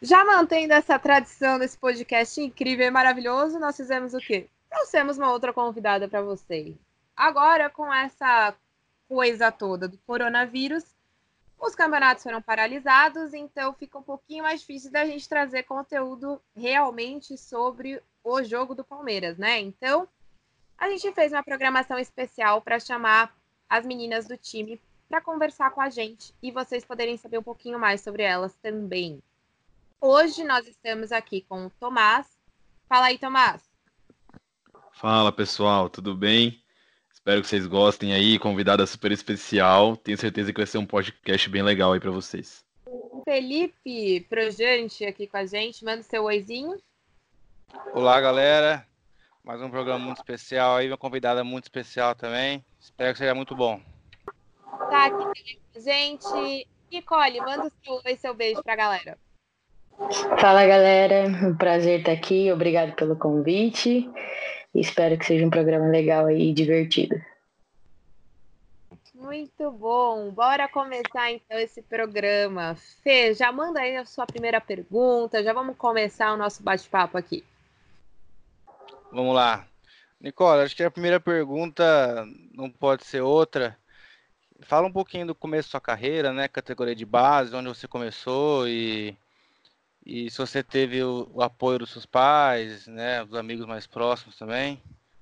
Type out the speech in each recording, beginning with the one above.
Já mantendo essa tradição desse podcast incrível e maravilhoso, nós fizemos o quê? Trouxemos uma outra convidada para vocês. Agora, com essa coisa toda do coronavírus, os campeonatos foram paralisados, então fica um pouquinho mais difícil da gente trazer conteúdo realmente sobre o jogo do Palmeiras, né? Então, a gente fez uma programação especial para chamar as meninas do time para conversar com a gente e vocês poderem saber um pouquinho mais sobre elas também. Hoje nós estamos aqui com o Tomás. Fala aí, Tomás. Fala, pessoal, tudo bem? Espero que vocês gostem aí, convidada super especial. Tenho certeza que vai ser um podcast bem legal aí para vocês. O Felipe Projante aqui com a gente, manda seu oizinho. Olá, galera. Mais um programa muito especial aí, uma convidada muito especial também. Espero que seja muito bom. Tá aqui também com a gente. Nicole, manda o seu oi, seu beijo pra galera. Fala galera, um prazer estar aqui, obrigado pelo convite. Espero que seja um programa legal aí e divertido. Muito bom, bora começar então esse programa. Fê, já manda aí a sua primeira pergunta, já vamos começar o nosso bate-papo aqui. Vamos lá. Nicole, acho que a primeira pergunta não pode ser outra. Fala um pouquinho do começo da sua carreira, né? Categoria de base, onde você começou e e se você teve o, o, apoio dos seus pais, né, dos amigos mais próximos também,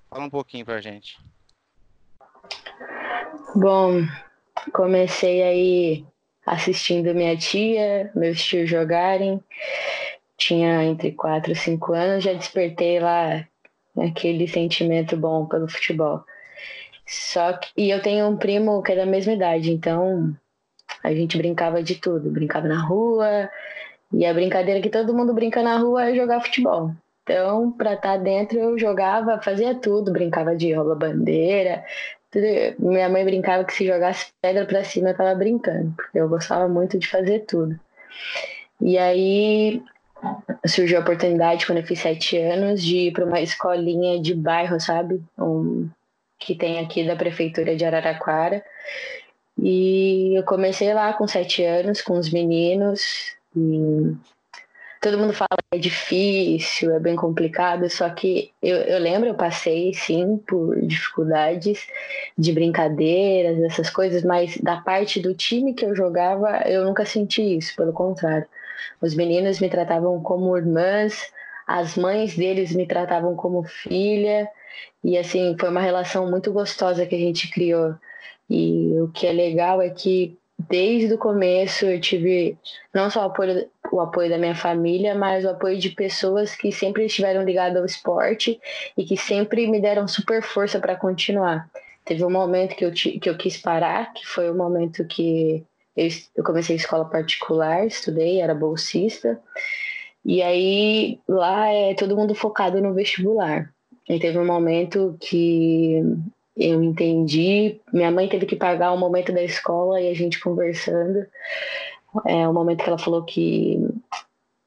fala um pouquinho pra gente. Bom, comecei aí assistindo minha tia, meus tios jogarem. Tinha entre 4 e 5 anos, já despertei lá aquele sentimento bom pelo futebol. Só que e eu tenho um primo que é da mesma idade, então a gente brincava de tudo, brincava na rua, e a brincadeira que todo mundo brinca na rua é jogar futebol. Então, para estar tá dentro, eu jogava, fazia tudo, brincava de rola-bandeira. Minha mãe brincava que se jogasse pedra para cima, eu estava brincando, porque eu gostava muito de fazer tudo. E aí surgiu a oportunidade, quando eu fiz sete anos, de ir para uma escolinha de bairro, sabe? Um, que tem aqui da prefeitura de Araraquara. E eu comecei lá com sete anos, com os meninos, todo mundo fala que é difícil, é bem complicado, só que eu, eu lembro, eu passei sim por dificuldades de brincadeiras, essas coisas, mas da parte do time que eu jogava, eu nunca senti isso, pelo contrário. Os meninos me tratavam como irmãs, as mães deles me tratavam como filha, e assim, foi uma relação muito gostosa que a gente criou. E o que é legal é que desde o começo eu tive não só o apoio, o apoio da minha família, mas o apoio de pessoas que sempre estiveram ligadas ao esporte e que sempre me deram super força para continuar. Teve um momento que eu, que eu quis parar, que foi o momento que eu, eu comecei a escola particular, estudei, era bolsista, e aí lá é todo mundo focado no vestibular. E teve um momento que eu entendi. Minha mãe teve que pagar um momento da escola e a gente conversando. É o um momento que ela falou que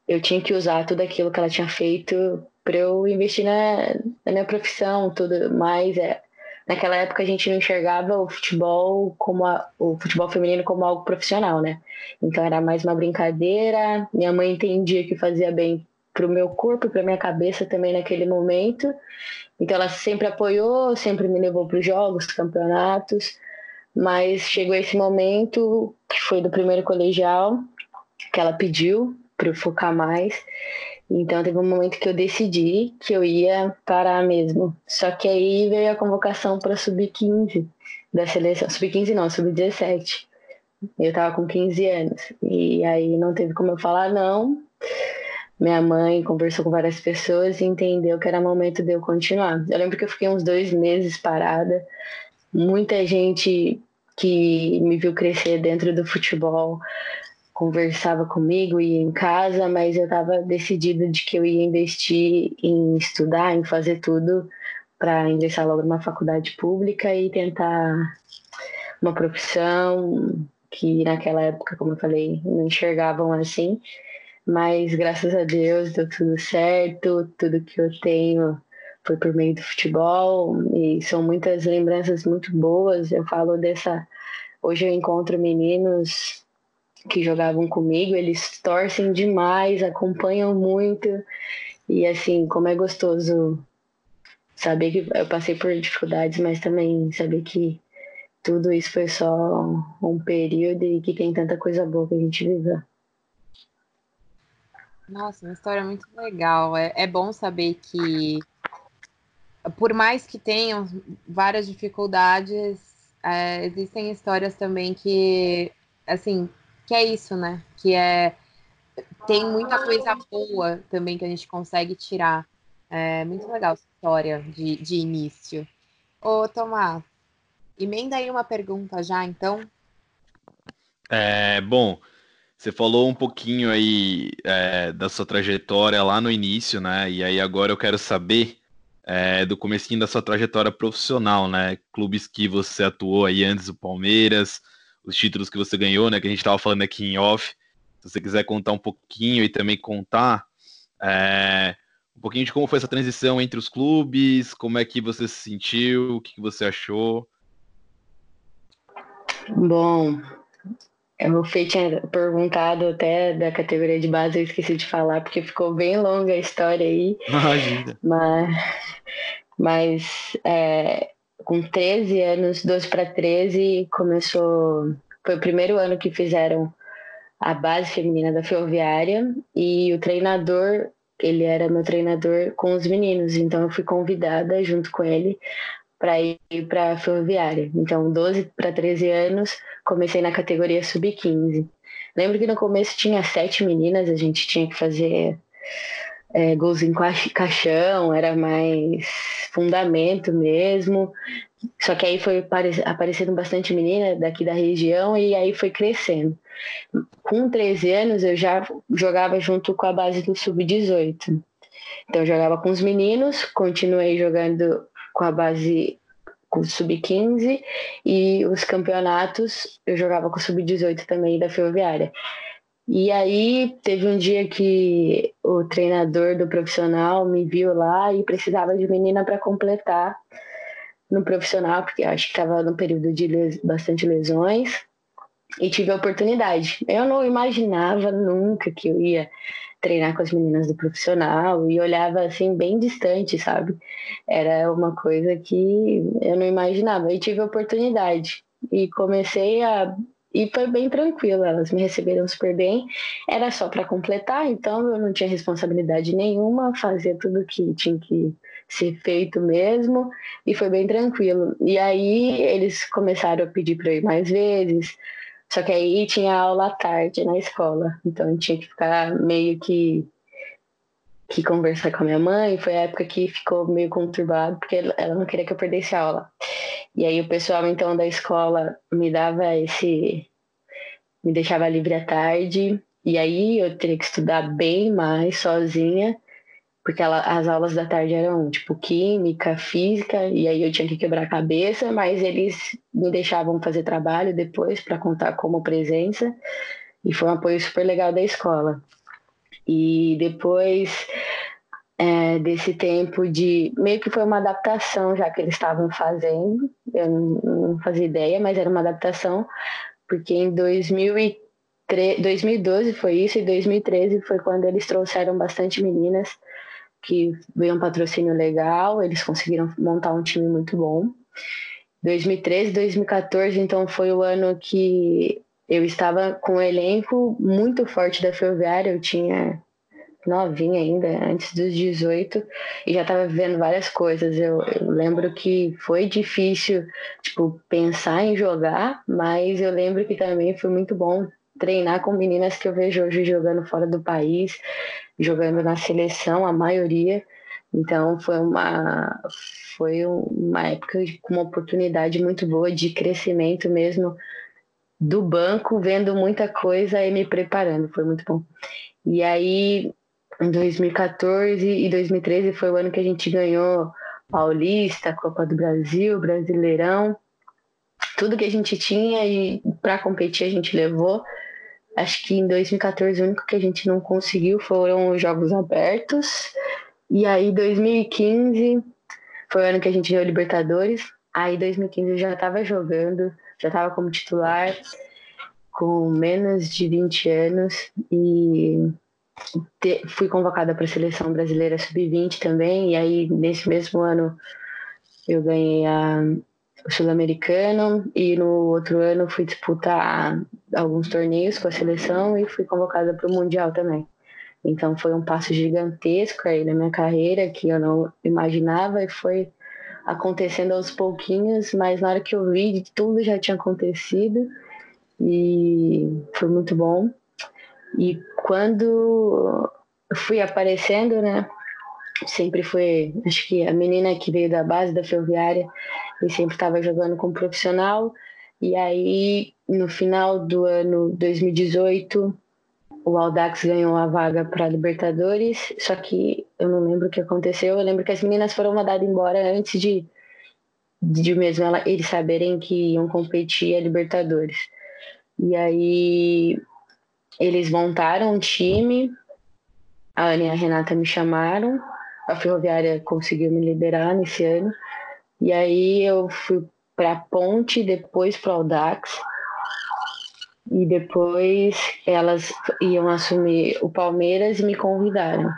eu tinha que usar tudo aquilo que ela tinha feito para eu investir na, na, minha profissão, tudo mais. É, naquela época a gente não enxergava o futebol como a, o futebol feminino como algo profissional, né? Então era mais uma brincadeira. Minha mãe entendia que fazia bem para o meu corpo, para minha cabeça também naquele momento. Então ela sempre apoiou, sempre me levou para os jogos, campeonatos, mas chegou esse momento que foi do primeiro colegial que ela pediu para eu focar mais. Então teve um momento que eu decidi que eu ia parar mesmo. Só que aí veio a convocação para sub-15 da seleção, sub-15 não, sub-17. Eu tava com 15 anos e aí não teve como eu falar não minha mãe conversou com várias pessoas e entendeu que era momento de eu continuar. Eu lembro que eu fiquei uns dois meses parada. Muita gente que me viu crescer dentro do futebol conversava comigo e em casa, mas eu estava decidida de que eu ia investir em estudar, em fazer tudo para ingressar logo numa faculdade pública e tentar uma profissão que naquela época, como eu falei, não enxergavam assim. Mas graças a Deus deu tudo certo, tudo que eu tenho foi por meio do futebol e são muitas lembranças muito boas. Eu falo dessa. Hoje eu encontro meninos que jogavam comigo, eles torcem demais, acompanham muito e assim, como é gostoso saber que eu passei por dificuldades, mas também saber que tudo isso foi só um período e que tem tanta coisa boa que a gente viveu. Nossa, uma história muito legal. É, é bom saber que, por mais que tenham várias dificuldades, é, existem histórias também que, assim, que é isso, né? Que é tem muita coisa boa também que a gente consegue tirar. É muito legal essa história de, de início. Ô, Tomás, emenda aí uma pergunta já, então. É, bom, você falou um pouquinho aí é, da sua trajetória lá no início, né? E aí agora eu quero saber é, do comecinho da sua trajetória profissional, né? Clubes que você atuou aí antes do Palmeiras, os títulos que você ganhou, né? Que a gente estava falando aqui em off. Se você quiser contar um pouquinho e também contar é, um pouquinho de como foi essa transição entre os clubes, como é que você se sentiu, o que você achou. Bom, o Fê tinha perguntado até da categoria de base, eu esqueci de falar, porque ficou bem longa a história aí. Imagina. Mas, mas é, com 13 anos, 12 para 13, começou. Foi o primeiro ano que fizeram a base feminina da Ferroviária e o treinador, ele era meu treinador com os meninos, então eu fui convidada junto com ele para ir para a Ferroviária. Então, 12 para 13 anos, comecei na categoria sub-15. Lembro que no começo tinha sete meninas, a gente tinha que fazer é, gols em caixão, era mais fundamento mesmo. Só que aí foi aparecendo bastante menina daqui da região e aí foi crescendo. Com 13 anos eu já jogava junto com a base do sub-18. Então eu jogava com os meninos, continuei jogando com a base com o sub-15 e os campeonatos eu jogava com o sub-18 também da Ferroviária. E aí teve um dia que o treinador do profissional me viu lá e precisava de menina para completar no profissional, porque acho que estava no período de les bastante lesões e tive a oportunidade. Eu não imaginava nunca que eu ia treinar com as meninas do profissional e olhava assim bem distante, sabe? Era uma coisa que eu não imaginava. E tive a oportunidade e comecei a e foi bem tranquilo, elas me receberam super bem. Era só para completar, então eu não tinha responsabilidade nenhuma, fazia tudo que tinha que ser feito mesmo e foi bem tranquilo. E aí eles começaram a pedir para eu ir mais vezes, só que aí tinha aula à tarde na escola, então tinha que ficar meio que que conversar com a minha mãe. Foi a época que ficou meio conturbado, porque ela não queria que eu perdesse a aula. E aí o pessoal então da escola me dava esse me deixava livre à tarde, e aí eu teria que estudar bem mais sozinha porque ela, as aulas da tarde eram tipo química, física, e aí eu tinha que quebrar a cabeça, mas eles me deixavam fazer trabalho depois para contar como presença, e foi um apoio super legal da escola. E depois é, desse tempo de. meio que foi uma adaptação já que eles estavam fazendo, eu não, fazia ideia, mas era uma adaptação, porque em 2003, 2012 foi isso, e 2013 foi quando eles trouxeram bastante meninas que veio um patrocínio legal, eles conseguiram montar um time muito bom. 2013, 2014, então foi o ano que eu estava com um elenco muito forte da Ferroviária, eu tinha novinha ainda, antes dos 18, e já estava vivendo várias coisas. Eu, eu, lembro que foi difícil, tipo, pensar em jogar, mas eu lembro que também foi muito bom treinar com meninas que eu vejo hoje jogando fora do país, jogando na seleção, a maioria. Então foi uma foi uma época com uma oportunidade muito boa de crescimento mesmo do banco, vendo muita coisa e me preparando. Foi muito bom. E aí, em 2014 e 2013 foi o ano que a gente ganhou Paulista, Copa do Brasil, Brasileirão. Tudo que a gente tinha e para competir a gente levou. Acho que em 2014 o único que a gente não conseguiu foram os Jogos Abertos. E aí 2015 foi o ano que a gente ganhou Libertadores. Aí 2015 eu já estava jogando, já estava como titular, com menos de 20 anos e te, fui convocada para a seleção brasileira sub-20 também. E aí nesse mesmo ano eu ganhei a, o sul-americano e no outro ano fui disputar alguns torneios com a seleção e fui convocada para o mundial também. Então foi um passo gigantesco aí na minha carreira que eu não imaginava e foi acontecendo aos pouquinhos, mas na hora que eu vi, tudo já tinha acontecido e foi muito bom. E quando fui aparecendo, né, sempre foi, acho que a menina que veio da base da ferroviária e sempre estava jogando como profissional. E aí, no final do ano 2018, o Aldax ganhou a vaga para Libertadores, só que eu não lembro o que aconteceu. Eu lembro que as meninas foram mandadas embora antes de, de mesmo ela, eles saberem que iam competir a Libertadores. E aí eles montaram um time, a Ana e a Renata me chamaram, a Ferroviária conseguiu me liberar nesse ano. E aí eu fui para Ponte, depois para o Aldax e depois elas iam assumir o Palmeiras e me convidaram.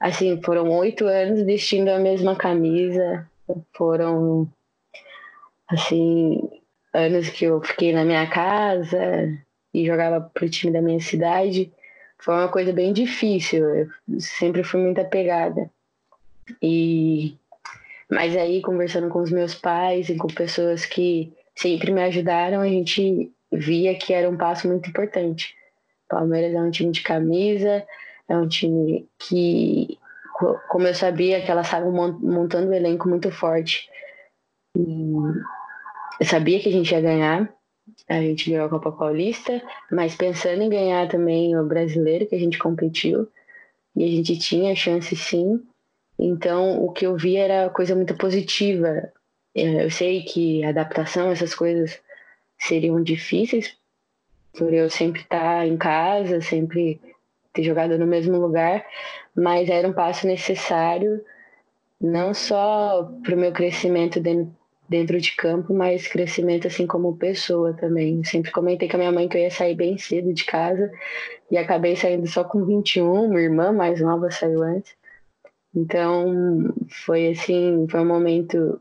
Assim, foram oito anos vestindo a mesma camisa, foram, assim, anos que eu fiquei na minha casa e jogava pro time da minha cidade. Foi uma coisa bem difícil, eu sempre fui muito apegada. E mas aí conversando com os meus pais e com pessoas que sempre me ajudaram, a gente via que era um passo muito importante. Palmeiras é um time de camisa, é um time que, como eu sabia, que elas estavam montando um elenco muito forte. E eu sabia que a gente ia ganhar. A gente ganhou a Copa Paulista, mas pensando em ganhar também o brasileiro que a gente competiu. E a gente tinha chance sim. Então, o que eu vi era coisa muito positiva. Eu sei que adaptação, essas coisas, seriam difíceis por eu sempre estar em casa, sempre ter jogado no mesmo lugar, mas era um passo necessário não só para o meu crescimento dentro, dentro de campo, mas crescimento assim como pessoa também. Eu sempre comentei com a minha mãe que eu ia sair bem cedo de casa e acabei saindo só com 21, minha irmã mais nova saiu antes. Então, foi assim, foi um momento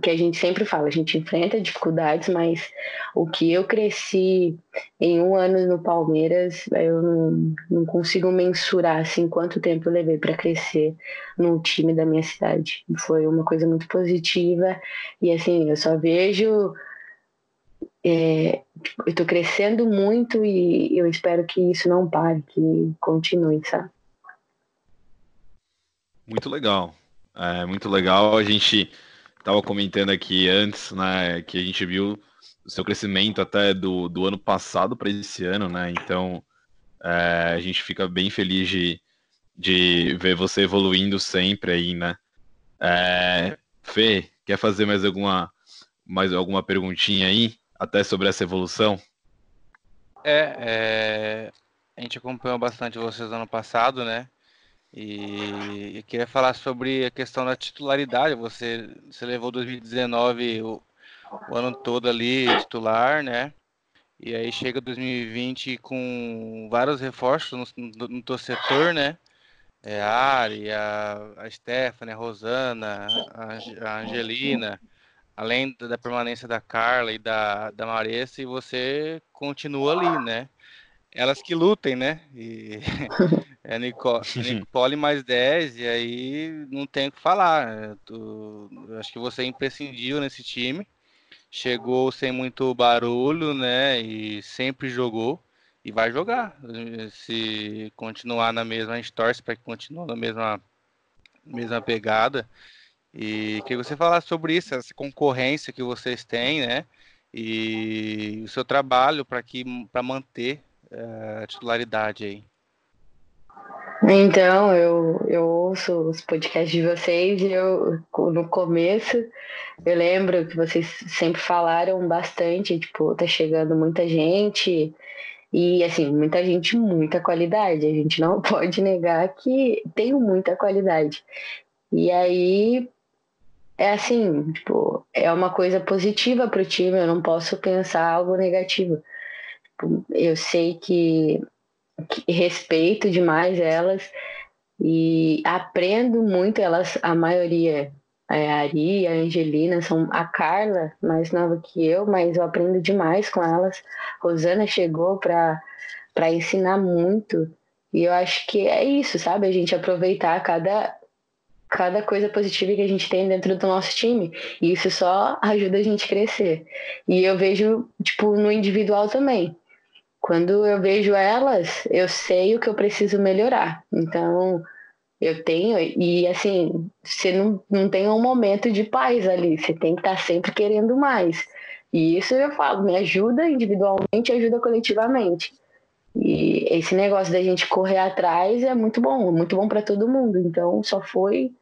que a gente sempre fala, a gente enfrenta dificuldades, mas o que eu cresci em um ano no Palmeiras, eu não, não consigo mensurar assim quanto tempo eu levei para crescer no time da minha cidade. Foi uma coisa muito positiva e assim eu só vejo é, eu estou crescendo muito e eu espero que isso não pare, que continue, sabe? Muito legal, é muito legal a gente estava comentando aqui antes, né, que a gente viu o seu crescimento até do, do ano passado para esse ano, né? Então é, a gente fica bem feliz de, de ver você evoluindo sempre aí, né? É, Fê, quer fazer mais alguma, mais alguma perguntinha aí, até sobre essa evolução? É, é, a gente acompanhou bastante vocês no ano passado, né? E eu queria falar sobre a questão da titularidade. Você, você levou 2019 o, o ano todo ali titular, né? E aí chega 2020 com vários reforços no, no, no teu setor, né? É, a Ari, a, a Stephanie, a Rosana, a, a Angelina, além da permanência da Carla e da, da Maressa, e você continua ali, né? elas que lutem, né? E é Nicole, Nicole mais 10, e aí não tem o que falar. Tu, acho que você é imprescindível nesse time. Chegou sem muito barulho, né? E sempre jogou e vai jogar. Se continuar na mesma, a gente torce para que continue na mesma, mesma pegada. E que você falar sobre isso, essa concorrência que vocês têm, né? e o seu trabalho para manter uh, a titularidade aí. Então, eu, eu ouço os podcasts de vocês e eu, no começo, eu lembro que vocês sempre falaram bastante, tipo, tá chegando muita gente, e, assim, muita gente, muita qualidade. A gente não pode negar que tem muita qualidade. E aí, é assim, tipo, é uma coisa positiva para o time, eu não posso pensar algo negativo. Tipo, eu sei que, respeito demais elas e aprendo muito elas, a maioria, a Ari, a Angelina, são a Carla, mais nova que eu, mas eu aprendo demais com elas. Rosana chegou para ensinar muito. E eu acho que é isso, sabe? A gente aproveitar cada, cada coisa positiva que a gente tem dentro do nosso time. E isso só ajuda a gente a crescer. E eu vejo, tipo, no individual também. Quando eu vejo elas, eu sei o que eu preciso melhorar. Então, eu tenho, e assim, você não, não tem um momento de paz ali, você tem que estar tá sempre querendo mais. E isso eu falo, me ajuda individualmente, ajuda coletivamente. E esse negócio da gente correr atrás é muito bom, muito bom para todo mundo. Então só foi,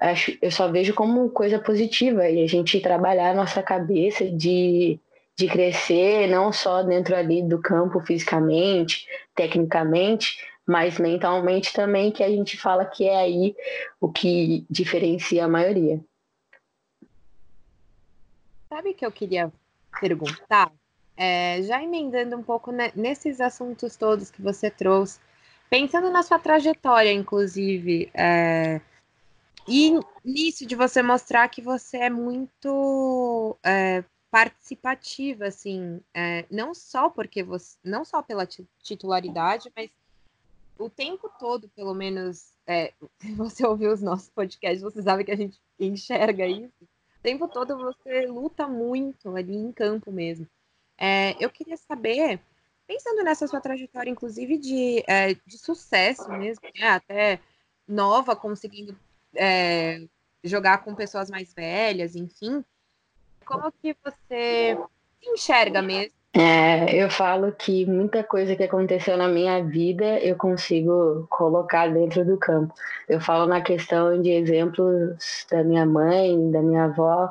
acho, eu só vejo como coisa positiva e a gente trabalhar a nossa cabeça de, de crescer, não só dentro ali do campo fisicamente, tecnicamente, mas mentalmente também, que a gente fala que é aí o que diferencia a maioria. Sabe que eu queria perguntar? É, já emendando um pouco nesses assuntos todos que você trouxe, pensando na sua trajetória, inclusive, é, e nisso de você mostrar que você é muito é, participativa, assim, é, não só porque você, não só pela titularidade, mas o tempo todo, pelo menos, é, se você ouviu os nossos podcasts, você sabe que a gente enxerga isso. O tempo todo você luta muito ali em campo mesmo. É, eu queria saber, pensando nessa sua trajetória, inclusive de, é, de sucesso mesmo, né? até nova, conseguindo jogar com pessoas mais velhas, enfim, como que você enxerga mesmo é, eu falo que muita coisa que aconteceu na minha vida eu consigo colocar dentro do campo. Eu falo na questão de exemplos da minha mãe, da minha avó,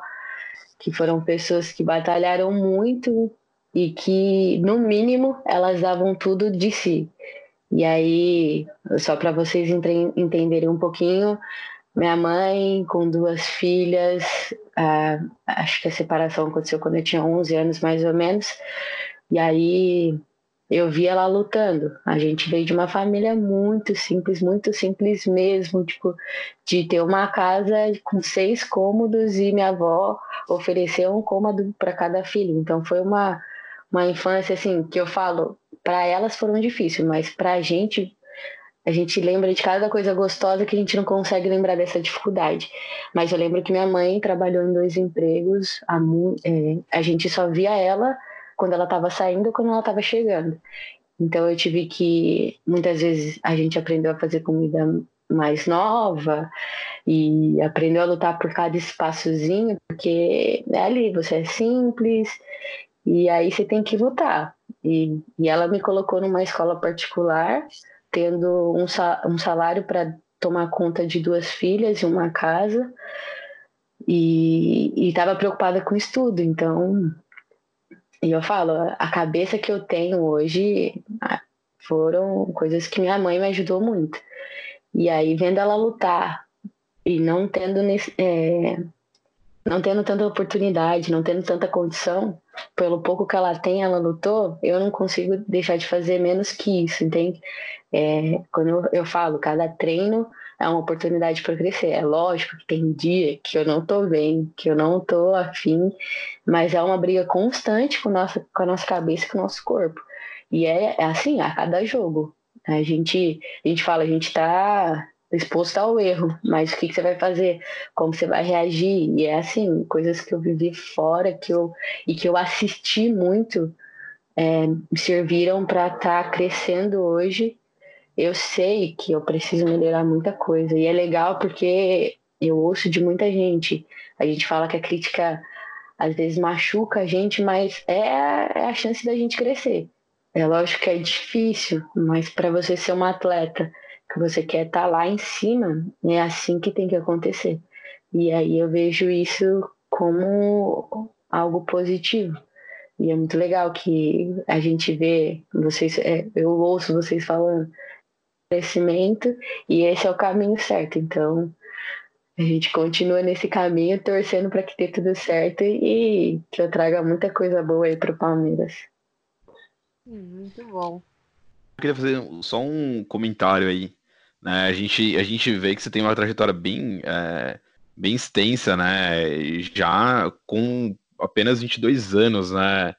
que foram pessoas que batalharam muito e que, no mínimo, elas davam tudo de si. E aí, só para vocês entenderem um pouquinho, minha mãe com duas filhas, uh, acho que a separação aconteceu quando eu tinha 11 anos mais ou menos, e aí eu vi ela lutando. A gente veio de uma família muito simples, muito simples mesmo, tipo, de ter uma casa com seis cômodos e minha avó ofereceu um cômodo para cada filho. Então foi uma, uma infância assim que eu falo, para elas foram difíceis, mas para a gente a gente lembra de cada coisa gostosa que a gente não consegue lembrar dessa dificuldade. Mas eu lembro que minha mãe trabalhou em dois empregos, a, é, a gente só via ela quando ela estava saindo ou quando ela estava chegando. Então eu tive que, muitas vezes, a gente aprendeu a fazer comida mais nova e aprendeu a lutar por cada espaçozinho, porque é ali, você é simples e aí você tem que lutar. E, e ela me colocou numa escola particular tendo um, salário para tomar conta de duas filhas e uma casa e estava preocupada com estudo. Então, e eu falo, a cabeça que eu tenho hoje foram coisas que minha mãe me ajudou muito. E aí, vendo ela lutar e não tendo, é, não tendo tanta oportunidade, não tendo tanta condição, pelo pouco que ela tem, ela lutou, eu não consigo deixar de fazer menos que isso, entende? É, quando eu, eu falo, cada treino é uma oportunidade para crescer. É lógico que tem dia que eu não tô bem, que eu não tô afim, mas é uma briga constante com, nossa, com a nossa cabeça e com o nosso corpo. E é, é assim a cada jogo. A gente, a gente fala, a gente tá exposto ao erro, mas o que, que, você vai fazer? Como você vai reagir? E é assim, coisas que eu vivi fora que eu, e que eu assisti muito é, me serviram para estar tá crescendo hoje eu sei que eu preciso melhorar muita coisa. E é legal porque eu ouço de muita gente. A gente fala que a crítica às vezes machuca a gente, mas é, é a chance da gente crescer. É lógico que é difícil, mas para você ser uma atleta que você quer estar tá lá em cima, é assim que tem que acontecer. E aí eu vejo isso como algo positivo. E é muito legal que a gente vê vocês, é, eu ouço vocês falando crescimento e esse é o caminho certo. Então a gente continua nesse caminho, torcendo para que dê tudo certo e que eu traga muita coisa boa aí para o Palmeiras. Muito bom. Eu queria fazer só um comentário aí. Né? A, gente, a gente vê que você tem uma trajetória bem, é, bem extensa, né? Já com apenas 22 anos, né?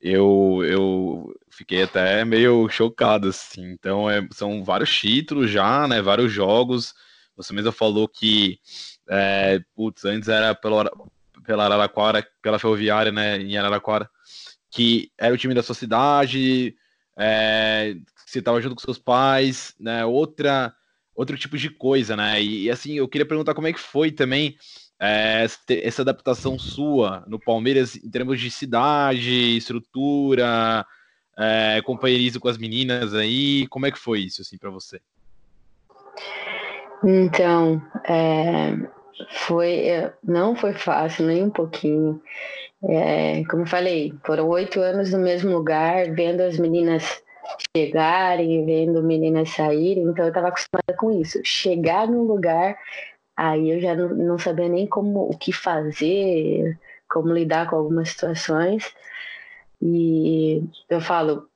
Eu, eu fiquei até meio chocado, assim. Então, é, são vários títulos já, né? Vários jogos. Você mesmo falou que, é, putz, antes era pela, pela Araraquara, pela Ferroviária, né? Em Araraquara, que era o time da sua cidade, é, você estava junto com seus pais, né? Outra, outro tipo de coisa, né? E, e assim, eu queria perguntar como é que foi também é, essa adaptação sua no Palmeiras em termos de cidade, estrutura, é, companheirismo com as meninas aí, como é que foi isso assim para você? Então, é, foi não foi fácil nem um pouquinho. É, como falei, foram oito anos no mesmo lugar, vendo as meninas chegarem, vendo meninas saírem, então eu estava acostumada com isso. Chegar no lugar Aí eu já não, não sabia nem como o que fazer, como lidar com algumas situações. E eu falo,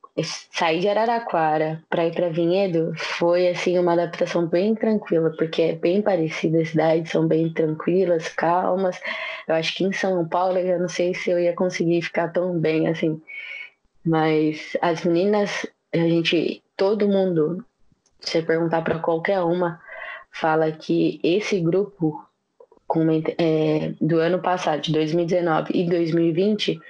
sair de Araraquara para ir para Vinhedo foi assim uma adaptação bem tranquila, porque é bem parecida as cidades, são bem tranquilas, calmas. Eu acho que em São Paulo eu não sei se eu ia conseguir ficar tão bem assim. Mas as meninas, a gente, todo mundo, se perguntar para qualquer uma, fala que esse grupo é, do ano passado, de 2019 e 2020,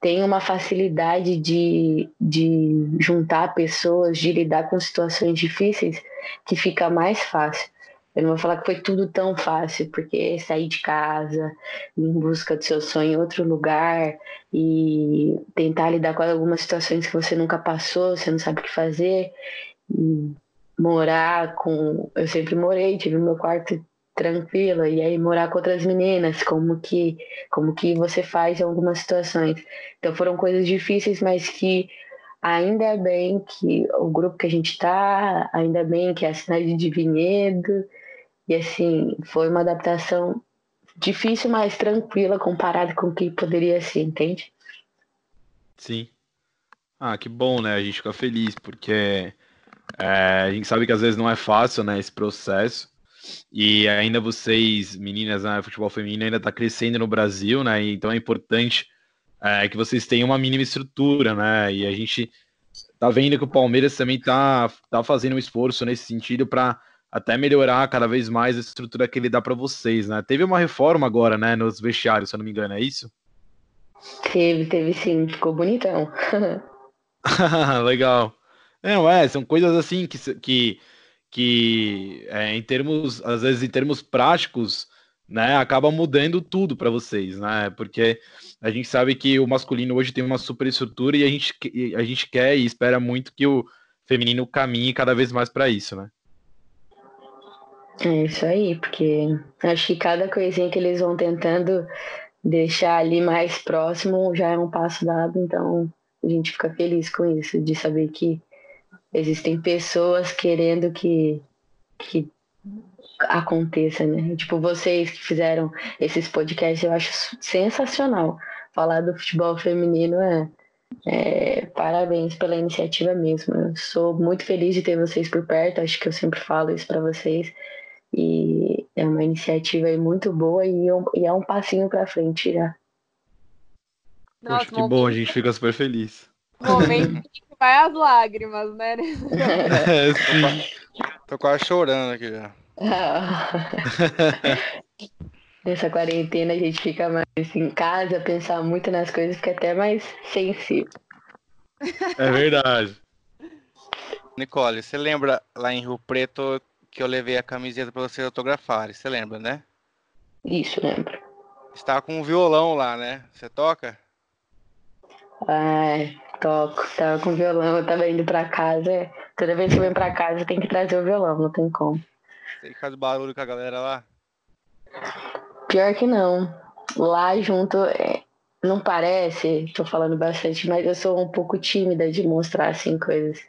tem uma facilidade de, de juntar pessoas, de lidar com situações difíceis, que fica mais fácil. Eu não vou falar que foi tudo tão fácil, porque sair de casa, em busca do seu sonho em outro lugar e tentar lidar com algumas situações que você nunca passou, você não sabe o que fazer. E morar com. Eu sempre morei, tive meu quarto tranquila, e aí morar com outras meninas, como que, como que você faz em algumas situações. Então foram coisas difíceis, mas que ainda bem que o grupo que a gente tá, ainda bem que é a cidade de Vinhedo, e assim, foi uma adaptação difícil, mas tranquila comparado com o que poderia ser, entende? Sim. Ah, que bom, né? A gente fica feliz, porque é, a gente sabe que às vezes não é fácil, né, esse processo. E ainda vocês, meninas, né, futebol feminino ainda está crescendo no Brasil, né? Então é importante é, que vocês tenham uma mínima estrutura, né? E a gente tá vendo que o Palmeiras também tá, tá fazendo um esforço nesse sentido para até melhorar cada vez mais a estrutura que ele dá para vocês, né? Teve uma reforma agora, né, nos vestiários, se eu não me engano, é isso? Teve, teve sim, ficou bonitão. Legal. Não, é, são coisas assim que, que, que é, em termos, às vezes em termos práticos, né, acaba mudando tudo para vocês, né? Porque a gente sabe que o masculino hoje tem uma super estrutura e a gente, a gente quer e espera muito que o feminino caminhe cada vez mais para isso, né? É isso aí, porque acho que cada coisinha que eles vão tentando deixar ali mais próximo já é um passo dado, então a gente fica feliz com isso, de saber que existem pessoas querendo que, que aconteça, né? Tipo, vocês que fizeram esses podcasts, eu acho sensacional. Falar do futebol feminino é, é, parabéns pela iniciativa mesmo. Eu sou muito feliz de ter vocês por perto, acho que eu sempre falo isso para vocês. E é uma iniciativa muito boa e, e é um passinho para frente já. Poxa, que bom, a gente fica super feliz. Momento vai as lágrimas, né? É, sim. Tô quase chorando aqui já. Nessa quarentena a gente fica mais em casa, pensar muito nas coisas, fica até mais sensível. É verdade. Nicole, você lembra lá em Rio Preto que eu levei a camiseta para você autografar? Você lembra, né? Isso, lembro. está com um violão lá, né? Você toca? Ai, toco. Tava com violão, eu tava indo pra casa. Toda vez que eu venho pra casa, tem que trazer o violão, não tem como. Você que faz barulho com a galera lá? Pior que não. Lá junto, é, não parece, tô falando bastante, mas eu sou um pouco tímida de mostrar assim coisas.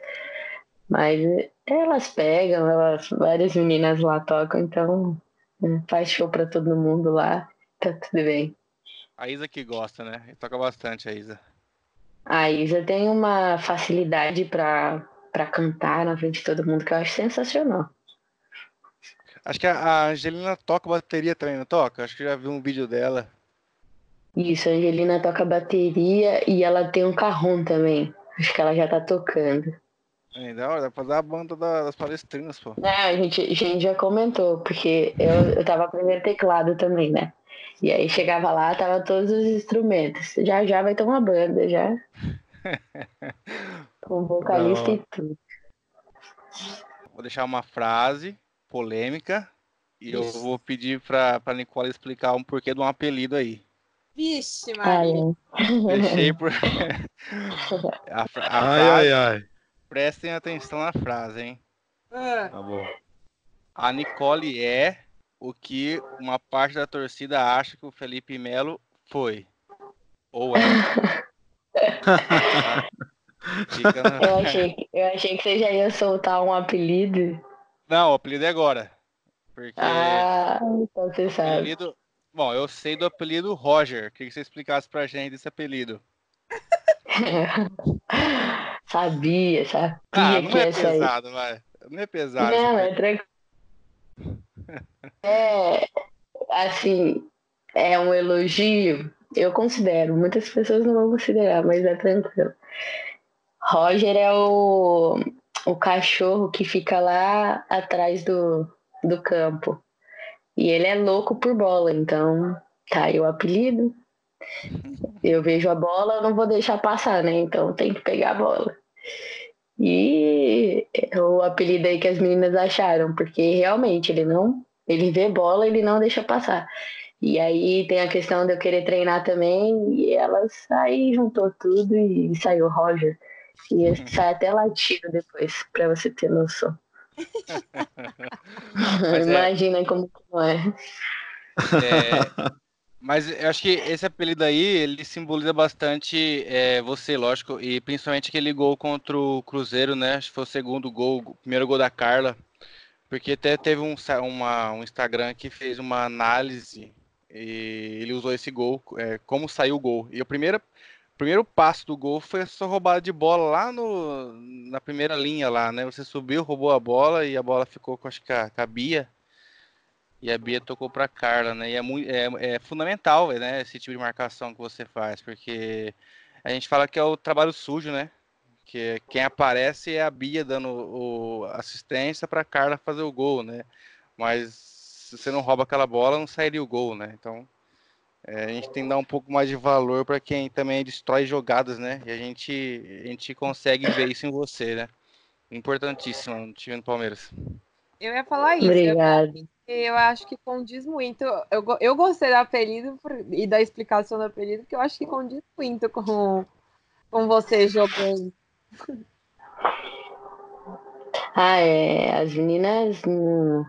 Mas elas pegam, elas, várias meninas lá tocam, então é, faz show pra todo mundo lá, tá tudo bem. A Isa que gosta, né? Toca bastante a Isa. A Isa tem uma facilidade pra, pra cantar na frente de todo mundo que eu acho sensacional. Acho que a Angelina toca bateria também, não toca? Acho que já vi um vídeo dela. Isso, a Angelina toca bateria e ela tem um carrom também. Acho que ela já tá tocando. É, da hora, dá pra fazer a banda da- das palestrinas, pô. É, a gente, a gente já comentou, porque eu, eu tava aprendendo teclado também, né? E aí chegava lá, tava todos os instrumentos. Já já vai ter uma banda, já. Com vocalista e tudo. Vou deixar uma frase polêmica e eu Isso. vou pedir pra, pra Nicole explicar um porquê de um apelido aí. Vixe, Ai, Maria. Deixei por. a, a Ai, frase, ai, ai. prestem atenção na frase, hein? Ah, Tá bom. A Nicole é o que uma parte da torcida acha que o Felipe Melo foi. Ou é. No- Eu achei, que- eu achei que você já ia soltar um apelido. Não, o apelido é agora. Porque Ah, então você sabe. apelido. Bom, eu sei do apelido Roger. Queria que você explicasse pra gente desse apelido. sabia, sabia Ah, não que é ia sair. pesado, vai. Não é pesado. Não, esse é tranquilo. É, assim, é um elogio, eu considero. Muitas pessoas não vão considerar, mas é tranquilo. Roger é o, o cachorro que fica lá atrás do, do campo. E ele é louco por bola, então tá aí o apelido. Eu vejo a bola, eu não vou deixar passar, né? Então tem que pegar a bola. E o apelido aí que as meninas acharam, porque realmente ele não, ele vê bola, ele não deixa passar. E aí tem a questão de eu querer treinar também, e elas aí juntou tudo e saiu o Roger. E esse sai até latido depois, pra você ter noção. É- Imagina como que não é. É, mas eu acho que esse apelido aí, ele simboliza bastante é, você, lógico, e principalmente aquele gol contra o Cruzeiro, né? Acho que foi o segundo gol, o primeiro gol da Carla. Porque até teve um, uma- um Instagram que fez uma análise e ele usou esse gol, é, como saiu o gol. E o primeiro, primeiro passo do gol foi essa roubada de bola lá no, na primeira linha lá, né? Você subiu, roubou a bola e a bola ficou com, acho que a, com a Bia. E a Bia tocou para Carla, né? E é, muito, é, é fundamental, né? Esse tipo de marcação que você faz, porque a gente fala que é o trabalho sujo, né? Que quem aparece é a Bia dando o, assistência para Carla fazer o gol, né? Mas se você não rouba aquela bola, não sairia o gol, né? Então é, a gente tem que dar um pouco mais de valor para quem também destrói jogadas, né? E a gente, a gente consegue ver isso em você, né? Importantíssimo no time do Palmeiras. eu ia falar isso. Eu, Obrigada. Eu acho que condiz muito. Eu, eu gostei do apelido por- e da explicação do apelido, porque eu acho que condiz muito com, com você jogando. Ah, é. As meninas não,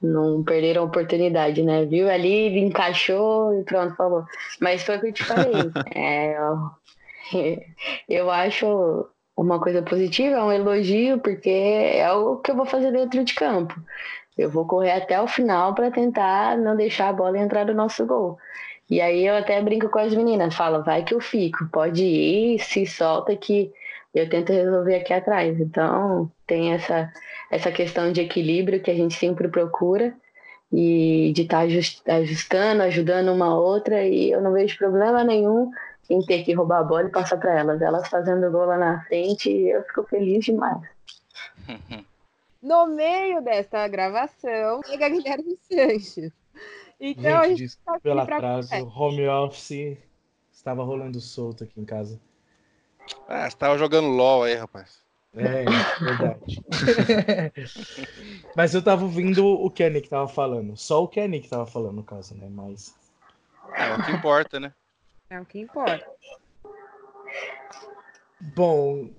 não perderam a oportunidade, né? Viu ali, encaixou e pronto, falou. Mas foi o que eu te falei. É, eu, eu acho uma coisa positiva, é um elogio, porque é o que eu vou fazer dentro de campo. Eu vou correr até o final para tentar não deixar a bola entrar no nosso gol. E aí eu até brinco com as meninas, falo, vai que eu fico, pode ir, se solta que eu tento resolver aqui atrás. Então, tem essa, essa questão de equilíbrio que a gente sempre procura e de estar ajustando, ajudando uma outra, e eu não vejo problema nenhum em ter que roubar a bola e passar para elas. Elas fazendo gol lá na frente, eu fico feliz demais. No meio desta gravação, chega Guilherme Sanches. Então, a Gente, desculpa tá pelo atraso. Home office estava rolando solto aqui em casa. Ah, você tava jogando LOL aí, rapaz. É, verdade. Mas eu tava ouvindo o Kenny que tava falando. Só o Kenny que tava falando, no caso, né? Mas É o que importa, né? É o que importa. Bom,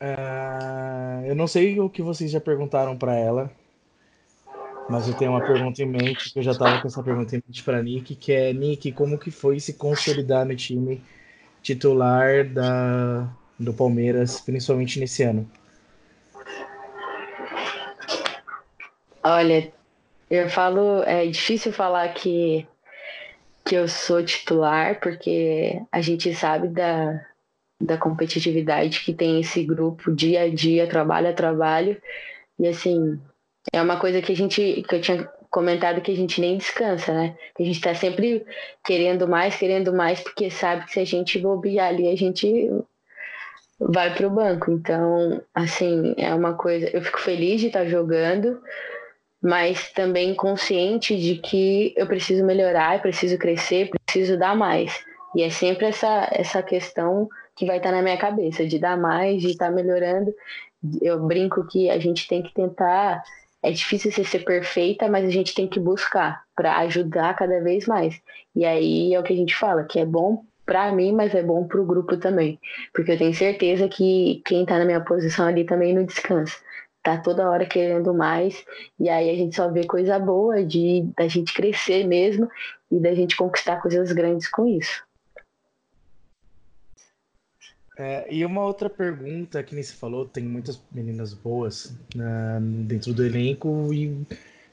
uh, eu não sei o que vocês já perguntaram para ela, mas eu tenho uma pergunta em mente, que eu já estava com essa pergunta em mente para Nick, que é, Nick, como que foi se consolidar no time titular da, do Palmeiras, principalmente nesse ano? Olha, eu falo, é difícil falar que, que eu sou titular, porque a gente sabe da, da competitividade que tem esse grupo dia a dia, trabalho a trabalho. E assim, é uma coisa que a gente, que eu tinha comentado que a gente nem descansa, né? Que a gente tá sempre querendo mais, querendo mais, porque sabe que se a gente bobear ali, a gente vai pro banco. Então, assim, é uma coisa. Eu fico feliz de estar tá jogando, mas também consciente de que eu preciso melhorar, eu preciso crescer, preciso dar mais. E é sempre essa, essa questão que vai estar tá na minha cabeça, de dar mais, de estar tá melhorando. Eu brinco que a gente tem que tentar é difícil você ser perfeita, mas a gente tem que buscar para ajudar cada vez mais. E aí é o que a gente fala, que é bom para mim, mas é bom para o grupo também. Porque eu tenho certeza que quem está na minha posição ali também não descansa. Tá toda hora querendo mais, e aí a gente só vê coisa boa de da gente crescer mesmo e da gente conquistar coisas grandes com isso. É, e uma outra pergunta que nem se falou, tem muitas meninas boas né, dentro do elenco e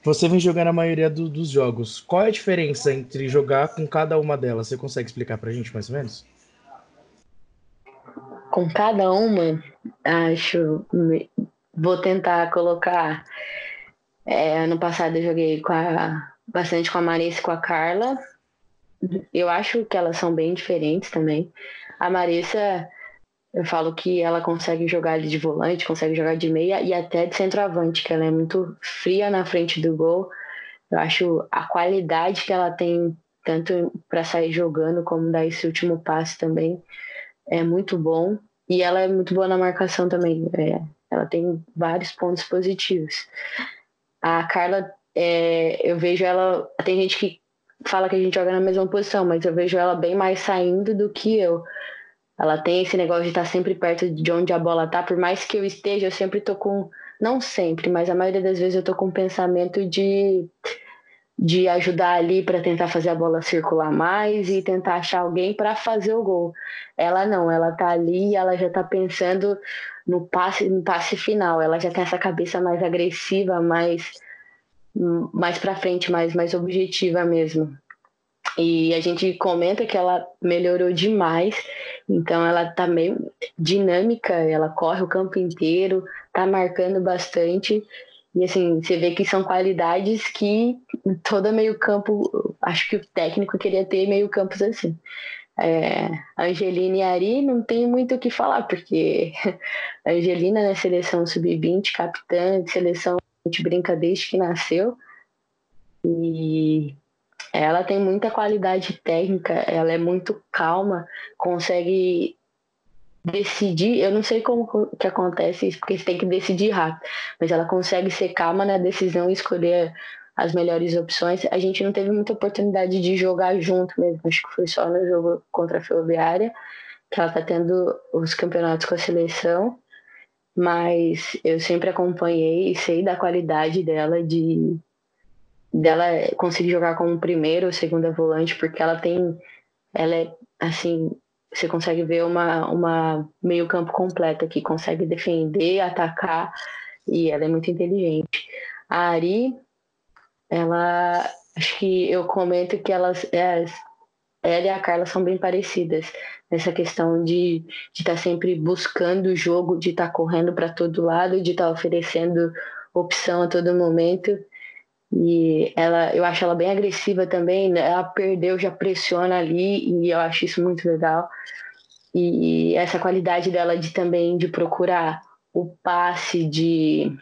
você vem jogando a maioria do, dos jogos. Qual é a diferença entre jogar com cada uma delas? Você consegue explicar pra gente mais ou menos? Com cada uma, acho. Vou tentar colocar. É, ano passado eu joguei com a, bastante com a Marissa e com a Carla. Eu acho que elas são bem diferentes também. A Marissa eu falo que ela consegue jogar de volante, consegue jogar de meia e até de centroavante, que ela é muito fria na frente do gol. Eu acho a qualidade que ela tem, tanto para sair jogando como dar esse último passe também, é muito bom. E ela é muito boa na marcação também. É, ela tem vários pontos positivos. A Carla, é, eu vejo ela. Tem gente que fala que a gente joga na mesma posição, mas eu vejo ela bem mais saindo do que eu. Ela tem esse negócio de estar sempre perto de onde a bola tá, por mais que eu esteja, eu sempre tô com, não sempre, mas a maioria das vezes eu tô com o pensamento de de ajudar ali para tentar fazer a bola circular mais e tentar achar alguém para fazer o gol. Ela não, ela tá ali ela já tá pensando no passe, no passe final. Ela já tem essa cabeça mais agressiva, mais mais para frente, mais mais objetiva mesmo. E a gente comenta que ela melhorou demais, então ela tá meio dinâmica, ela corre o campo inteiro, tá marcando bastante. E assim, você vê que são qualidades que toda meio campo, acho que o técnico queria ter meio campos assim. É, Angelina e Ari não tem muito o que falar, porque a Angelina na né, seleção sub-20, capitã de seleção, a gente brinca desde que nasceu. E ela tem muita qualidade técnica, ela é muito calma, consegue decidir, eu não sei como que acontece isso, porque você tem que decidir rápido, mas ela consegue ser calma na decisão e escolher as melhores opções. A gente não teve muita oportunidade de jogar junto mesmo, acho que foi só no jogo contra a Ferroviária, que ela está tendo os campeonatos com a seleção, mas eu sempre acompanhei e sei da qualidade dela de dela conseguir jogar como primeiro ou segunda volante, porque ela tem. Ela é assim. Você consegue ver uma, uma meio campo completa que consegue defender, atacar e ela é muito inteligente. A Ari, ela acho que eu comento que elas é, ela e a Carla são bem parecidas nessa questão de estar tá sempre buscando o jogo, de estar tá correndo para todo lado, de estar tá oferecendo opção a todo momento. E ela, eu acho ela bem agressiva também. Né? Ela perdeu, já pressiona ali e eu acho isso muito legal. E essa qualidade dela de também de procurar o passe, de,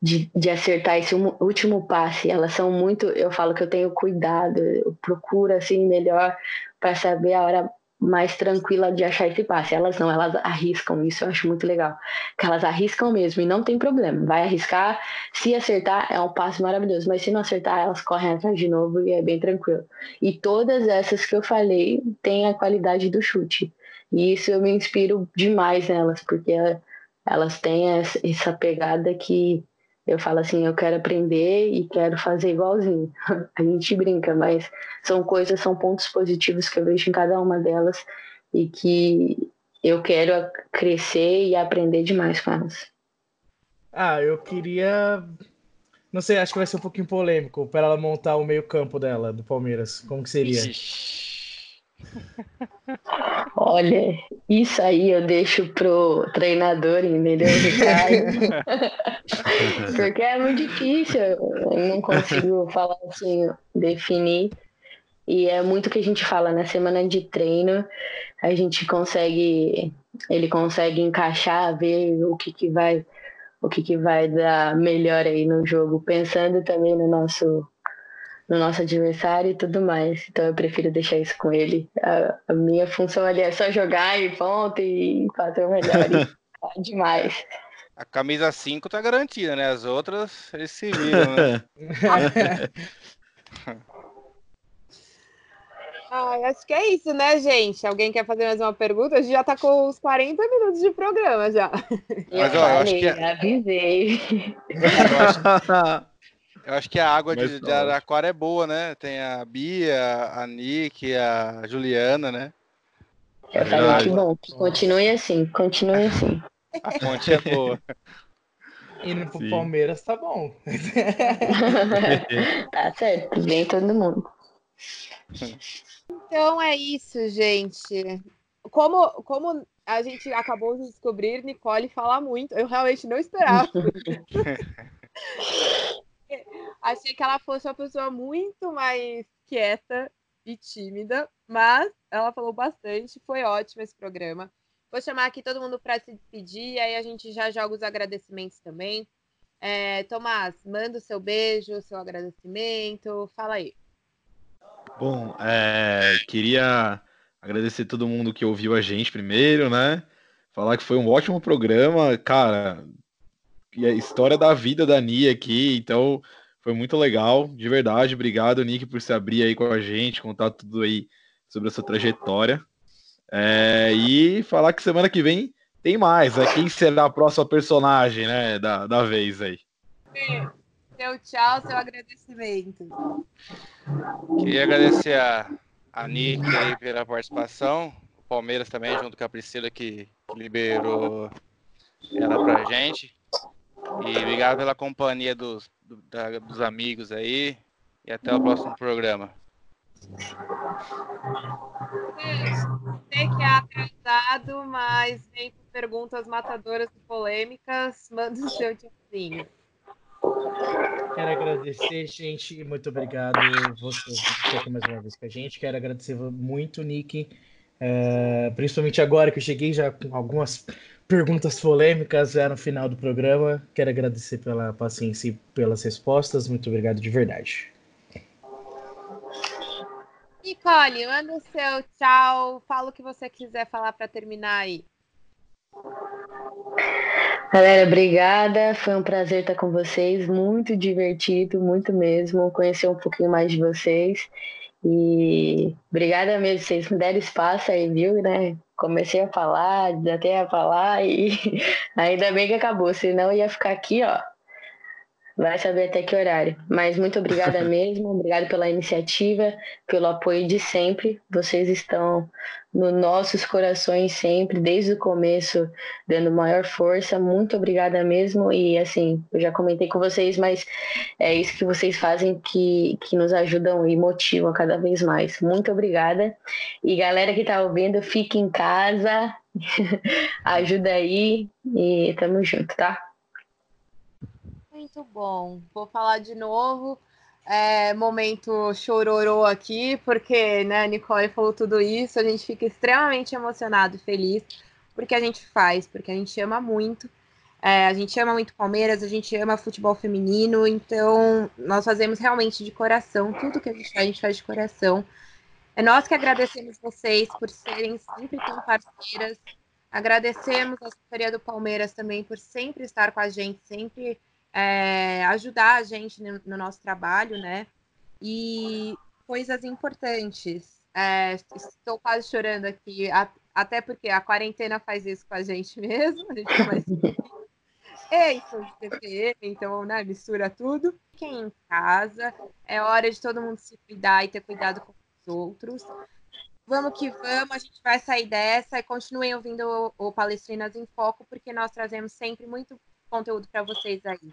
de, de acertar esse último passe. Elas são muito, eu falo que eu tenho cuidado, eu procuro assim melhor para saber a hora mais tranquila de achar esse passe. Elas não, elas arriscam, isso eu acho muito legal. Que elas arriscam mesmo e não tem problema. Vai arriscar, se acertar é um passe maravilhoso, mas se não acertar, elas correm atrás de novo e é bem tranquilo. E todas essas que eu falei têm a qualidade do chute. E isso eu me inspiro demais nelas, porque elas têm essa pegada que eu falo assim, eu quero aprender e quero fazer igualzinho. A gente brinca, mas são coisas, são pontos positivos que eu vejo em cada uma delas e que eu quero crescer e aprender demais com elas. Ah, eu queria. Não sei, acho que vai ser um pouquinho polêmico para ela montar o meio-campo dela, do Palmeiras. Como que seria? Olha, isso aí eu deixo pro treinador, entendeu, Porque é muito difícil, eu não consigo falar assim, definir. E é muito que a gente fala na semana de treino, a gente consegue, ele consegue encaixar, ver o que, que vai, o que, que vai dar melhor aí no jogo, pensando também no nosso no nosso adversário e tudo mais. Então eu prefiro deixar isso com ele. A, a minha função ali é só jogar e ponto e fazer o melhor. e, demais. A camisa 5 tá garantida, né? As outras, eles se viram, né? Ai, acho que é isso, né, gente? Alguém quer fazer mais uma pergunta? A gente já tá com uns 40 minutos de programa já. Mas, ó, eu acho que... É- avisei. Eu acho... Eu acho que a água de, de, Araquara é boa, né? Tem a Bia, a Nick, a Juliana, né? Eu falei que bom, que continue assim, continue assim. A fonte é boa. Indo pro Sim. Palmeiras tá bom. tá certo, vem todo mundo. Então é isso, gente. Como, como a gente acabou de descobrir, Nicole fala muito. Eu realmente não esperava. Achei que ela fosse uma pessoa muito mais quieta e tímida, mas ela falou bastante. Foi ótimo esse programa. Vou chamar aqui todo mundo para se despedir, aí a gente já joga os agradecimentos também. É, Tomás, manda o seu beijo, o seu agradecimento, fala aí. Bom, é, queria agradecer todo mundo que ouviu a gente primeiro, né? Falar que foi um ótimo programa, cara. E a história da vida da Nia aqui, então foi muito legal, de verdade. Obrigado, Nick, por se abrir aí com a gente, contar tudo aí sobre a sua trajetória. É, e falar que semana que vem tem mais. Né? Quem será a próxima personagem né, da, da vez aí? Seu tchau, seu agradecimento. Queria agradecer a, a Nick aí pela participação. O Palmeiras também, junto com a Priscila, que, que liberou ela pra gente. E obrigado pela companhia dos, do, da, dos amigos aí. E até o próximo programa. Sei que é atrasado, mas vem com perguntas matadoras e polêmicas. Manda o seu tiozinho. Quero agradecer, gente. Muito obrigado você aqui mais uma vez com a gente. Quero agradecer muito, Nick. É, principalmente agora que eu cheguei já com algumas perguntas polêmicas já no final do programa. Quero agradecer pela paciência e pelas respostas. Muito obrigado de verdade. Nicole, manda o seu tchau. Fala o que você quiser falar para terminar aí. Galera, obrigada. Foi um prazer estar com vocês. Muito divertido, muito mesmo. Conhecer um pouquinho mais de vocês. E obrigada mesmo, vocês me deram espaço aí, viu, né? Comecei a falar, até a falar e ainda bem que acabou, senão ia ficar aqui, ó. Vai saber até que horário. Mas muito obrigada mesmo, obrigado pela iniciativa, pelo apoio de sempre. Vocês estão nos nossos corações sempre, desde o começo, dando maior força. Muito obrigada mesmo. E assim, eu já comentei com vocês, mas é isso que vocês fazem que, que nos ajudam e motivam cada vez mais. Muito obrigada. E galera que tá ouvindo, fique em casa, ajuda aí e tamo junto, tá? Muito bom. Vou falar de novo é, momento chororô aqui, porque né, a Nicole falou tudo isso, a gente fica extremamente emocionado e feliz porque a gente faz, porque a gente ama muito. É, a gente ama muito Palmeiras, a gente ama futebol feminino, então nós fazemos realmente de coração, tudo que a gente faz, a gente faz de coração. É nós que agradecemos vocês por serem sempre tão parceiras. Agradecemos a assessoria do Palmeiras também por sempre estar com a gente, sempre é, ajudar a gente no, no, nosso trabalho, né? E coisas importantes. É, estou quase chorando aqui, até porque a quarentena faz isso com a gente mesmo. A gente começa Ei, CPM, então, né, mistura tudo. Fiquem em casa, é hora de todo mundo se cuidar e ter cuidado com os outros. Vamos que vamos, a gente vai sair dessa e continuem ouvindo o, o Palestrinas em Foco, porque nós trazemos sempre muito conteúdo para vocês aí.